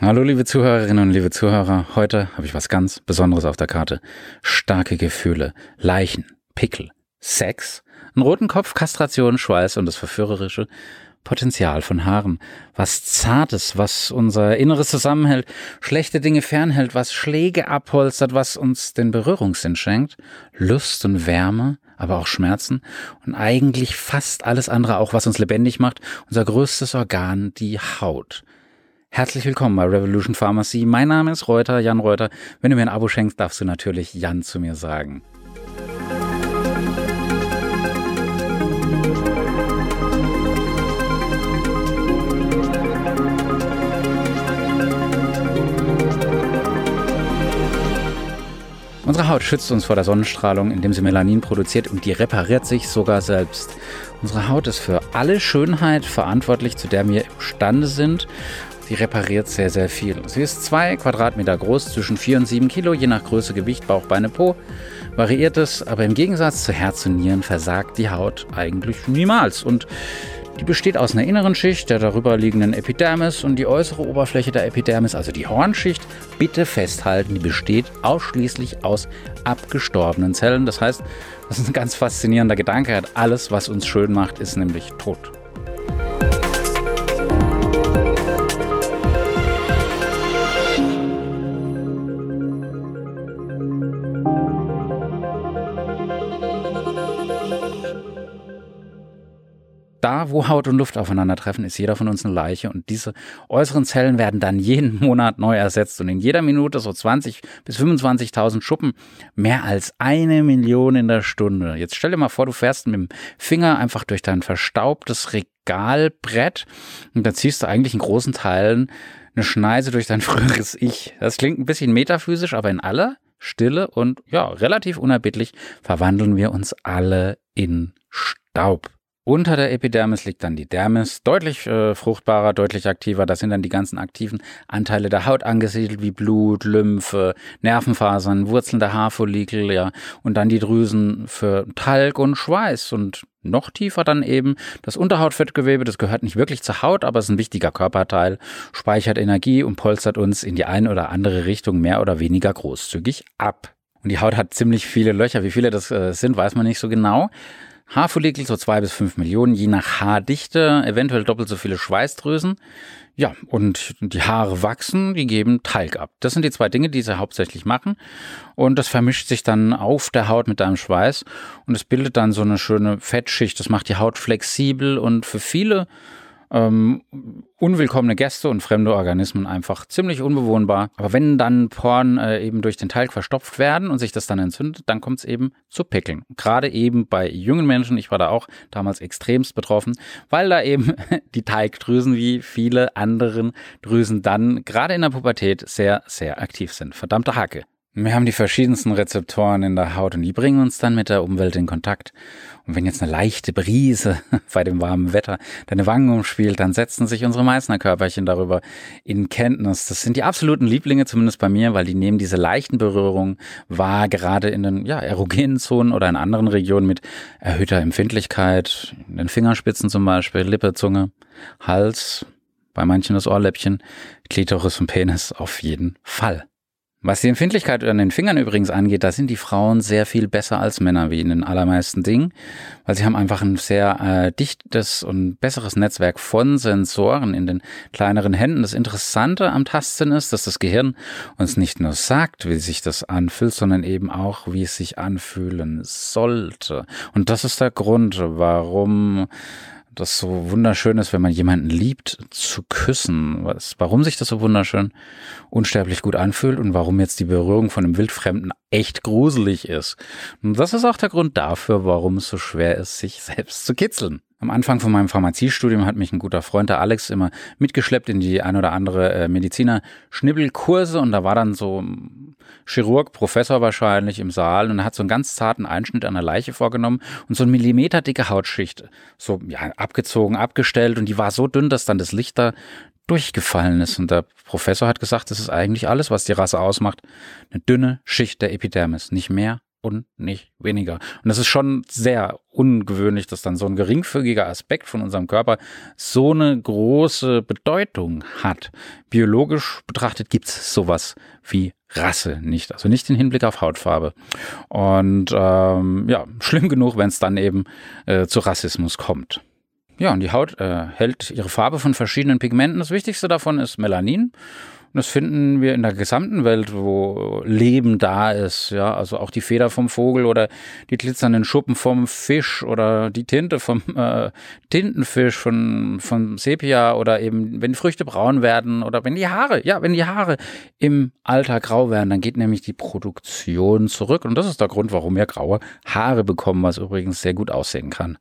Hallo liebe Zuhörerinnen und liebe Zuhörer, heute habe ich was ganz Besonderes auf der Karte. Starke Gefühle, Leichen, Pickel, Sex, einen roten Kopf, Kastration, Schweiß und das verführerische Potenzial von Haaren. Was Zartes, was unser Inneres zusammenhält, schlechte Dinge fernhält, was Schläge abholstert, was uns den Berührungssinn schenkt, Lust und Wärme, aber auch Schmerzen und eigentlich fast alles andere auch, was uns lebendig macht, unser größtes Organ, die Haut. Herzlich willkommen bei Revolution Pharmacy. Mein Name ist Reuter, Jan Reuter. Wenn du mir ein Abo schenkst, darfst du natürlich Jan zu mir sagen. Unsere Haut schützt uns vor der Sonnenstrahlung, indem sie Melanin produziert und die repariert sich sogar selbst. Unsere Haut ist für alle Schönheit verantwortlich, zu der wir imstande sind. Sie repariert sehr, sehr viel. Sie ist zwei Quadratmeter groß, zwischen 4 und 7 Kilo, je nach Größe, Gewicht, Bauch, Beine, Po. Variiert es, aber im Gegensatz zu Herz und Nieren versagt die Haut eigentlich niemals. Und die besteht aus einer inneren Schicht, der darüber liegenden Epidermis und die äußere Oberfläche der Epidermis, also die Hornschicht, bitte festhalten, die besteht ausschließlich aus abgestorbenen Zellen. Das heißt, das ist ein ganz faszinierender Gedanke. Alles, was uns schön macht, ist nämlich tot. Wo Haut und Luft aufeinandertreffen, ist jeder von uns eine Leiche und diese äußeren Zellen werden dann jeden Monat neu ersetzt und in jeder Minute so 20 bis 25.000 Schuppen, mehr als eine Million in der Stunde. Jetzt stell dir mal vor, du fährst mit dem Finger einfach durch dein verstaubtes Regalbrett und da ziehst du eigentlich in großen Teilen eine Schneise durch dein früheres Ich. Das klingt ein bisschen metaphysisch, aber in aller Stille und ja, relativ unerbittlich verwandeln wir uns alle in Staub. Unter der Epidermis liegt dann die Dermis, deutlich äh, fruchtbarer, deutlich aktiver. Da sind dann die ganzen aktiven Anteile der Haut angesiedelt, wie Blut, Lymphe, Nervenfasern, Wurzeln der Haarfollikel, ja, und dann die Drüsen für Talg und Schweiß und noch tiefer dann eben das Unterhautfettgewebe, das gehört nicht wirklich zur Haut, aber ist ein wichtiger Körperteil, speichert Energie und polstert uns in die eine oder andere Richtung mehr oder weniger großzügig ab. Und die Haut hat ziemlich viele Löcher. Wie viele das äh, sind, weiß man nicht so genau. Haarfollikel so zwei bis fünf Millionen, je nach Haardichte, eventuell doppelt so viele Schweißdrüsen. Ja, und die Haare wachsen, die geben Talg ab. Das sind die zwei Dinge, die sie hauptsächlich machen. Und das vermischt sich dann auf der Haut mit deinem Schweiß und es bildet dann so eine schöne Fettschicht. Das macht die Haut flexibel und für viele ähm, unwillkommene Gäste und fremde Organismen einfach ziemlich unbewohnbar. Aber wenn dann Poren äh, eben durch den Talg verstopft werden und sich das dann entzündet, dann kommt es eben zu Pickeln. Gerade eben bei jungen Menschen, ich war da auch damals extremst betroffen, weil da eben die Talgdrüsen wie viele anderen Drüsen dann gerade in der Pubertät sehr, sehr aktiv sind. Verdammte Hacke. Wir haben die verschiedensten Rezeptoren in der Haut und die bringen uns dann mit der Umwelt in Kontakt. Und wenn jetzt eine leichte Brise bei dem warmen Wetter deine Wangen umspielt, dann setzen sich unsere Meißner-Körperchen darüber in Kenntnis. Das sind die absoluten Lieblinge, zumindest bei mir, weil die nehmen diese leichten Berührungen wahr, gerade in den ja, erogenen Zonen oder in anderen Regionen mit erhöhter Empfindlichkeit, in den Fingerspitzen zum Beispiel, Lippe, Zunge, Hals, bei manchen das Ohrläppchen, Klitoris und Penis auf jeden Fall. Was die Empfindlichkeit an den Fingern übrigens angeht, da sind die Frauen sehr viel besser als Männer, wie in den allermeisten Dingen, weil sie haben einfach ein sehr äh, dichtes und besseres Netzwerk von Sensoren in den kleineren Händen. Das Interessante am Tasten ist, dass das Gehirn uns nicht nur sagt, wie sich das anfühlt, sondern eben auch, wie es sich anfühlen sollte. Und das ist der Grund, warum das so wunderschön ist, wenn man jemanden liebt, zu küssen. Was, warum sich das so wunderschön unsterblich gut anfühlt und warum jetzt die Berührung von einem Wildfremden echt gruselig ist. Und das ist auch der Grund dafür, warum es so schwer ist, sich selbst zu kitzeln. Am Anfang von meinem Pharmaziestudium hat mich ein guter Freund, der Alex, immer mitgeschleppt in die ein oder andere äh, Mediziner-Schnibbelkurse und da war dann so ein Chirurg, Professor wahrscheinlich im Saal und hat so einen ganz zarten Einschnitt an der Leiche vorgenommen und so eine Millimeter dicke Hautschicht so ja, abgezogen, abgestellt und die war so dünn, dass dann das Licht da durchgefallen ist. Und der Professor hat gesagt, das ist eigentlich alles, was die Rasse ausmacht. Eine dünne Schicht der Epidermis, nicht mehr und nicht weniger. Und das ist schon sehr ungewöhnlich, dass dann so ein geringfügiger Aspekt von unserem Körper so eine große Bedeutung hat. Biologisch betrachtet gibt es sowas wie Rasse nicht, also nicht den Hinblick auf Hautfarbe. Und ähm, ja, schlimm genug, wenn es dann eben äh, zu Rassismus kommt. Ja, und die Haut äh, hält ihre Farbe von verschiedenen Pigmenten. Das wichtigste davon ist Melanin. Und das finden wir in der gesamten Welt, wo Leben da ist. Ja, also auch die Feder vom Vogel oder die glitzernden Schuppen vom Fisch oder die Tinte vom äh, Tintenfisch von, vom Sepia oder eben, wenn Früchte braun werden oder wenn die Haare, ja, wenn die Haare im Alter grau werden, dann geht nämlich die Produktion zurück. Und das ist der Grund, warum wir graue Haare bekommen, was übrigens sehr gut aussehen kann.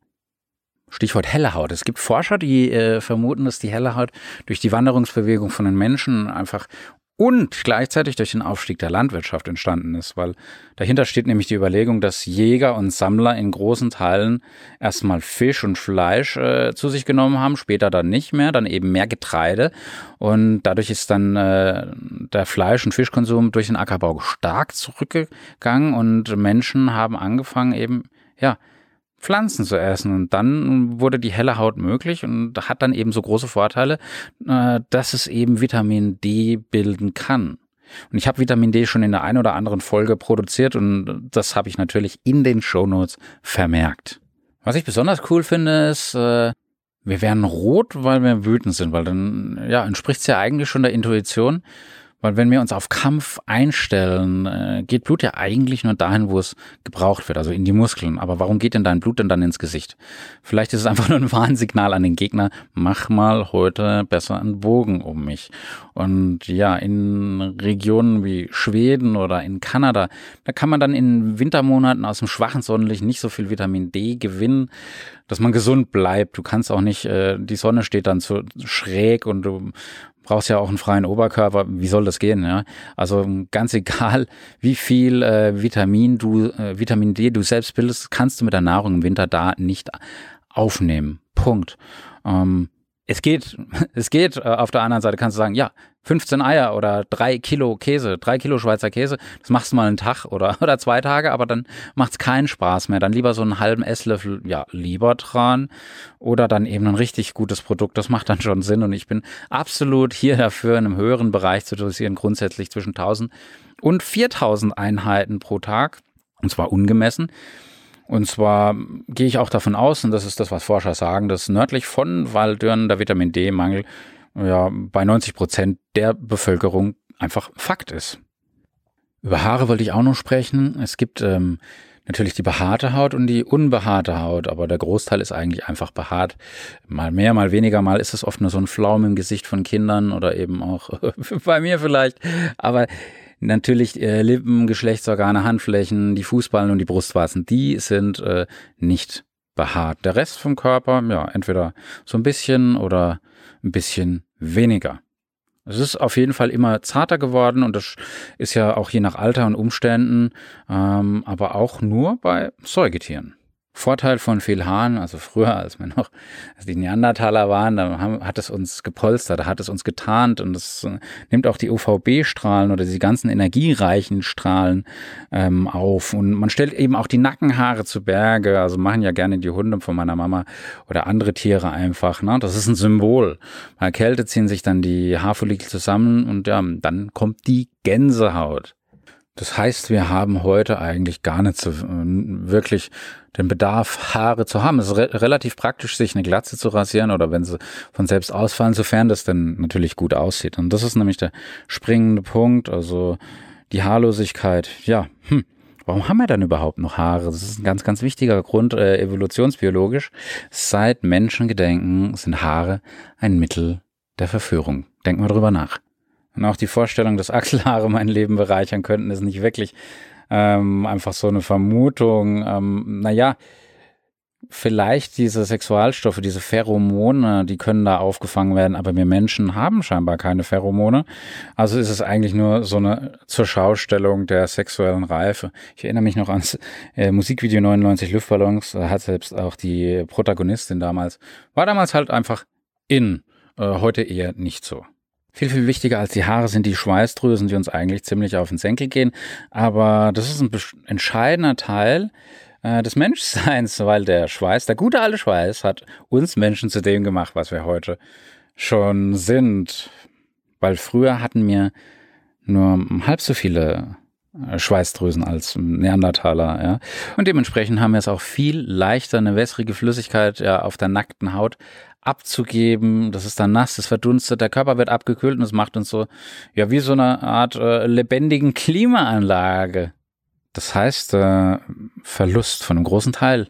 Stichwort helle Haut. Es gibt Forscher, die äh, vermuten, dass die helle Haut durch die Wanderungsbewegung von den Menschen einfach und gleichzeitig durch den Aufstieg der Landwirtschaft entstanden ist, weil dahinter steht nämlich die Überlegung, dass Jäger und Sammler in großen Teilen erstmal Fisch und Fleisch äh, zu sich genommen haben, später dann nicht mehr, dann eben mehr Getreide und dadurch ist dann äh, der Fleisch- und Fischkonsum durch den Ackerbau stark zurückgegangen und Menschen haben angefangen eben, ja, Pflanzen zu essen. Und dann wurde die helle Haut möglich und hat dann eben so große Vorteile, äh, dass es eben Vitamin D bilden kann. Und ich habe Vitamin D schon in der einen oder anderen Folge produziert und das habe ich natürlich in den Shownotes vermerkt. Was ich besonders cool finde, ist, äh, wir werden rot, weil wir wütend sind, weil dann ja entspricht es ja eigentlich schon der Intuition. Weil wenn wir uns auf Kampf einstellen, äh, geht Blut ja eigentlich nur dahin, wo es gebraucht wird, also in die Muskeln. Aber warum geht denn dein Blut denn dann ins Gesicht? Vielleicht ist es einfach nur ein Warnsignal an den Gegner, mach mal heute besser einen Bogen um mich. Und ja, in Regionen wie Schweden oder in Kanada, da kann man dann in Wintermonaten aus dem schwachen Sonnenlicht nicht so viel Vitamin D gewinnen, dass man gesund bleibt. Du kannst auch nicht, äh, die Sonne steht dann zu schräg und du brauchst ja auch einen freien Oberkörper. Wie soll das gehen? Ja? Also ganz egal, wie viel äh, Vitamin du, äh, Vitamin D du selbst bildest, kannst du mit der Nahrung im Winter da nicht aufnehmen. Punkt. Ähm, es geht, es geht. Äh, auf der anderen Seite kannst du sagen, ja, 15 Eier oder drei Kilo Käse, drei Kilo Schweizer Käse, das machst du mal einen Tag oder, oder zwei Tage, aber dann macht's keinen Spaß mehr. Dann lieber so einen halben Esslöffel, ja, lieber dran oder dann eben ein richtig gutes Produkt. Das macht dann schon Sinn und ich bin absolut hier dafür, in einem höheren Bereich zu dosieren, grundsätzlich zwischen 1000 und 4000 Einheiten pro Tag und zwar ungemessen. Und zwar gehe ich auch davon aus, und das ist das, was Forscher sagen, dass nördlich von Waldürn der Vitamin D-Mangel ja, bei 90 Prozent der Bevölkerung einfach Fakt ist. Über Haare wollte ich auch noch sprechen. Es gibt ähm, natürlich die behaarte Haut und die unbehaarte Haut, aber der Großteil ist eigentlich einfach behaart. Mal mehr, mal weniger, mal ist es oft nur so ein Flaum im Gesicht von Kindern oder eben auch bei mir vielleicht. Aber natürlich äh, Lippen, Geschlechtsorgane, Handflächen, die Fußballen und die Brustwarzen, die sind äh, nicht behaart. Der Rest vom Körper, ja, entweder so ein bisschen oder ein bisschen weniger. Es ist auf jeden Fall immer zarter geworden und das ist ja auch je nach Alter und Umständen, ähm, aber auch nur bei Säugetieren. Vorteil von viel Haaren, also früher, als wir noch als die Neandertaler waren, da hat es uns gepolstert, da hat es uns getarnt und es äh, nimmt auch die UVB-Strahlen oder die ganzen energiereichen Strahlen ähm, auf. Und man stellt eben auch die Nackenhaare zu Berge, also machen ja gerne die Hunde von meiner Mama oder andere Tiere einfach. Ne? Das ist ein Symbol. Bei Kälte ziehen sich dann die Haarfollikel zusammen und ja, dann kommt die Gänsehaut. Das heißt, wir haben heute eigentlich gar nicht so äh, wirklich den Bedarf, Haare zu haben. Es ist re relativ praktisch, sich eine Glatze zu rasieren oder wenn sie von selbst ausfallen, sofern das dann natürlich gut aussieht. Und das ist nämlich der springende Punkt. Also die Haarlosigkeit. Ja, hm. Warum haben wir dann überhaupt noch Haare? Das ist ein ganz, ganz wichtiger Grund, äh, evolutionsbiologisch. Seit Menschengedenken sind Haare ein Mittel der Verführung. Denken wir drüber nach. Und auch die Vorstellung, dass Achselhaare mein Leben bereichern könnten, ist nicht wirklich ähm, einfach so eine Vermutung. Ähm, naja, vielleicht diese Sexualstoffe, diese Pheromone, die können da aufgefangen werden, aber wir Menschen haben scheinbar keine Pheromone. Also ist es eigentlich nur so eine zur Schaustellung der sexuellen Reife. Ich erinnere mich noch ans äh, Musikvideo 99 Luftballons, da hat selbst auch die Protagonistin damals, war damals halt einfach in, äh, heute eher nicht so. Viel, viel wichtiger als die Haare sind die Schweißdrüsen, die uns eigentlich ziemlich auf den Senkel gehen. Aber das ist ein entscheidender Teil äh, des Menschseins, weil der Schweiß, der gute alte Schweiß, hat uns Menschen zu dem gemacht, was wir heute schon sind. Weil früher hatten wir nur halb so viele äh, Schweißdrüsen als Neandertaler, ja. Und dementsprechend haben wir es auch viel leichter, eine wässrige Flüssigkeit ja, auf der nackten Haut abzugeben. Das ist dann nass, das verdunstet, der Körper wird abgekühlt und es macht uns so, ja, wie so eine Art äh, lebendigen Klimaanlage. Das heißt, äh, Verlust von einem großen Teil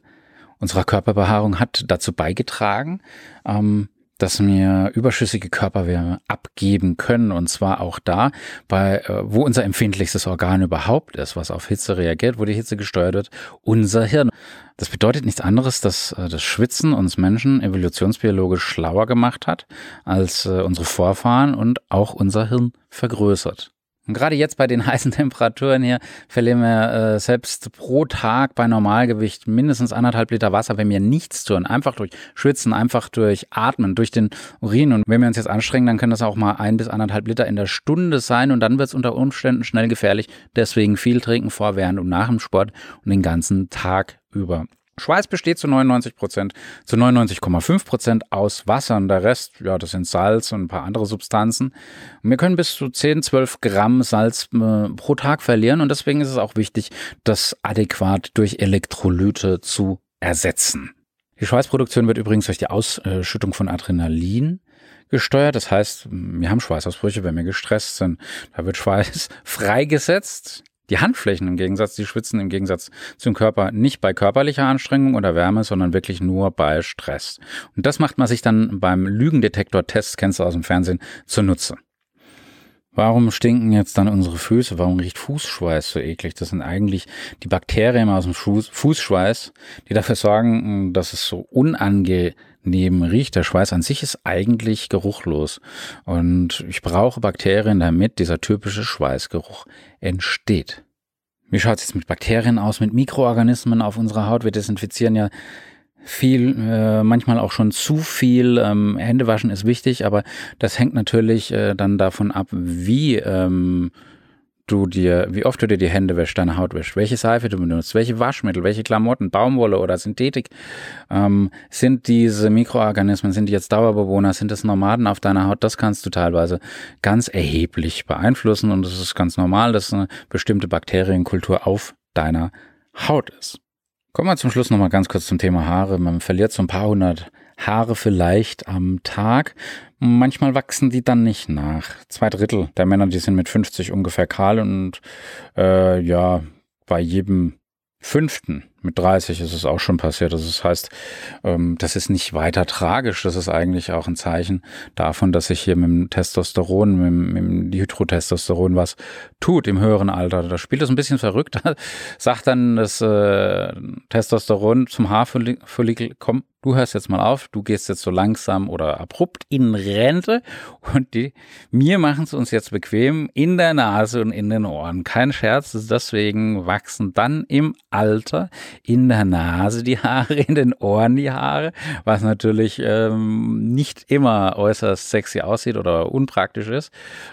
unserer Körperbehaarung hat dazu beigetragen, ähm, dass wir überschüssige Körperwärme abgeben können und zwar auch da, bei, äh, wo unser empfindlichstes Organ überhaupt ist, was auf Hitze reagiert, wo die Hitze gesteuert wird, unser Hirn. Das bedeutet nichts anderes, dass äh, das Schwitzen uns Menschen evolutionsbiologisch schlauer gemacht hat als äh, unsere Vorfahren und auch unser Hirn vergrößert. Und gerade jetzt bei den heißen Temperaturen hier verlieren wir äh, selbst pro Tag bei Normalgewicht mindestens anderthalb Liter Wasser, wenn wir nichts tun. Einfach durch Schwitzen, einfach durch Atmen, durch den Urin. Und wenn wir uns jetzt anstrengen, dann können das auch mal ein bis anderthalb Liter in der Stunde sein. Und dann wird es unter Umständen schnell gefährlich. Deswegen viel trinken vor, während und nach dem Sport und den ganzen Tag über. Schweiß besteht zu 99 Prozent, zu 99,5 Prozent aus Wasser und der Rest, ja, das sind Salz und ein paar andere Substanzen. Und wir können bis zu 10, 12 Gramm Salz äh, pro Tag verlieren und deswegen ist es auch wichtig, das adäquat durch Elektrolyte zu ersetzen. Die Schweißproduktion wird übrigens durch die Ausschüttung von Adrenalin gesteuert. Das heißt, wir haben Schweißausbrüche, wenn wir gestresst sind. Da wird Schweiß freigesetzt. Die Handflächen im Gegensatz, die schwitzen im Gegensatz zum Körper nicht bei körperlicher Anstrengung oder Wärme, sondern wirklich nur bei Stress. Und das macht man sich dann beim Lügendetektor-Test, kennst du aus dem Fernsehen, zunutze. Warum stinken jetzt dann unsere Füße? Warum riecht Fußschweiß so eklig? Das sind eigentlich die Bakterien aus dem Fußschweiß, die dafür sorgen, dass es so unangenehm riecht. Der Schweiß an sich ist eigentlich geruchlos. Und ich brauche Bakterien, damit dieser typische Schweißgeruch entsteht. Wie schaut es jetzt mit Bakterien aus, mit Mikroorganismen auf unserer Haut? Wir desinfizieren ja viel, äh, manchmal auch schon zu viel. Ähm, Händewaschen ist wichtig, aber das hängt natürlich äh, dann davon ab, wie ähm, du dir, wie oft du dir die Hände wäschst, deine Haut wäschst, welche Seife du benutzt, welche Waschmittel, welche Klamotten, Baumwolle oder Synthetik. Ähm, sind diese Mikroorganismen, sind die jetzt Dauerbewohner, sind das Nomaden auf deiner Haut? Das kannst du teilweise ganz erheblich beeinflussen und es ist ganz normal, dass eine bestimmte Bakterienkultur auf deiner Haut ist. Kommen wir zum Schluss nochmal ganz kurz zum Thema Haare. Man verliert so ein paar hundert Haare vielleicht am Tag. Manchmal wachsen die dann nicht nach. Zwei Drittel der Männer, die sind mit 50 ungefähr kahl und äh, ja, bei jedem fünften mit 30 ist es auch schon passiert. Also das heißt, ähm, das ist nicht weiter tragisch. Das ist eigentlich auch ein Zeichen davon, dass sich hier mit dem Testosteron, mit dem, mit dem Dihydrotestosteron was tut im höheren Alter. Da spielt es ein bisschen verrückt. Sagt dann das äh, Testosteron zum Haarfollikel, komm, du hörst jetzt mal auf, du gehst jetzt so langsam oder abrupt in Rente und die, mir machen es uns jetzt bequem in der Nase und in den Ohren. Kein Scherz, deswegen wachsen dann im Alter in der Nase die Haare, in den Ohren die Haare, was natürlich ähm, nicht immer äußerst sexy aussieht oder unpraktisch ist.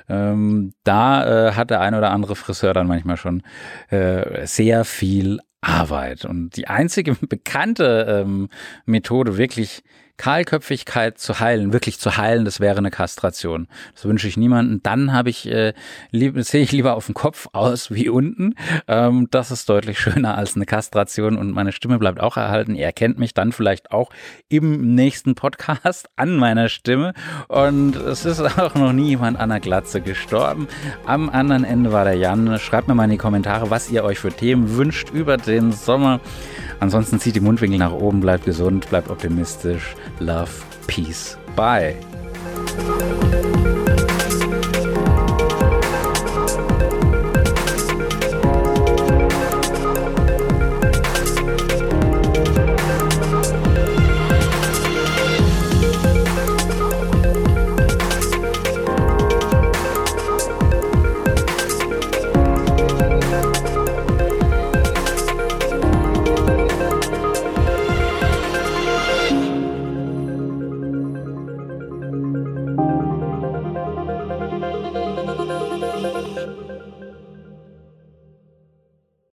Ähm, da äh, hat der ein oder andere Friseur dann manchmal schon äh, sehr viel Arbeit. Und die einzige bekannte ähm, Methode, wirklich Kahlköpfigkeit zu heilen, wirklich zu heilen, das wäre eine Kastration. Das wünsche ich niemanden. Dann habe ich, äh, lieb, sehe ich lieber auf dem Kopf aus wie unten. Ähm, das ist deutlich schöner als eine Kastration und meine Stimme bleibt auch erhalten. Ihr erkennt mich dann vielleicht auch im nächsten Podcast an meiner Stimme. Und es ist auch noch nie jemand an der Glatze gestorben. Am anderen Ende war der Jan. Schreibt mir mal in die Kommentare, was ihr euch für Themen wünscht über den Sommer. Ansonsten zieht die Mundwinkel nach oben, bleibt gesund, bleibt optimistisch. Love, Peace, Bye.